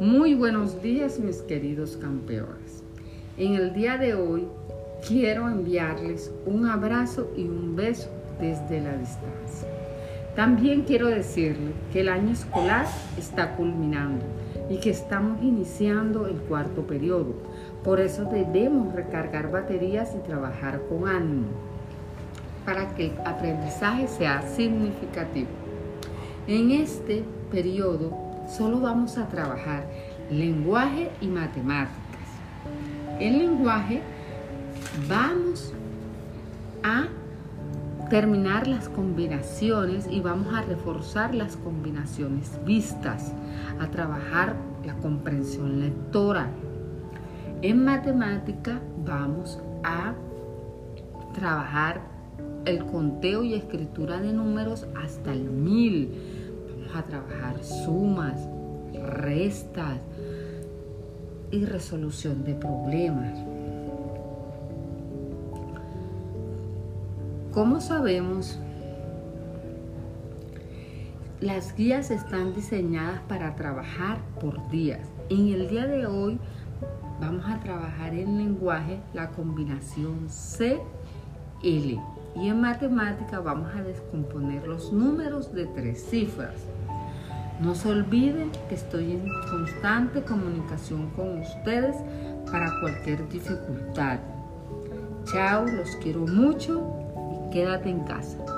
Muy buenos días mis queridos campeones. En el día de hoy quiero enviarles un abrazo y un beso desde la distancia. También quiero decirles que el año escolar está culminando y que estamos iniciando el cuarto periodo. Por eso debemos recargar baterías y trabajar con ánimo para que el aprendizaje sea significativo. En este periodo solo vamos a trabajar lenguaje y matemáticas. En lenguaje vamos a terminar las combinaciones y vamos a reforzar las combinaciones vistas, a trabajar la comprensión lectora. En matemática vamos a trabajar el conteo y escritura de números hasta el mil a trabajar sumas, restas y resolución de problemas. Como sabemos, las guías están diseñadas para trabajar por días. En el día de hoy vamos a trabajar en lenguaje la combinación C-L y en matemática vamos a descomponer los números de tres cifras. No se olviden que estoy en constante comunicación con ustedes para cualquier dificultad. Chao, los quiero mucho y quédate en casa.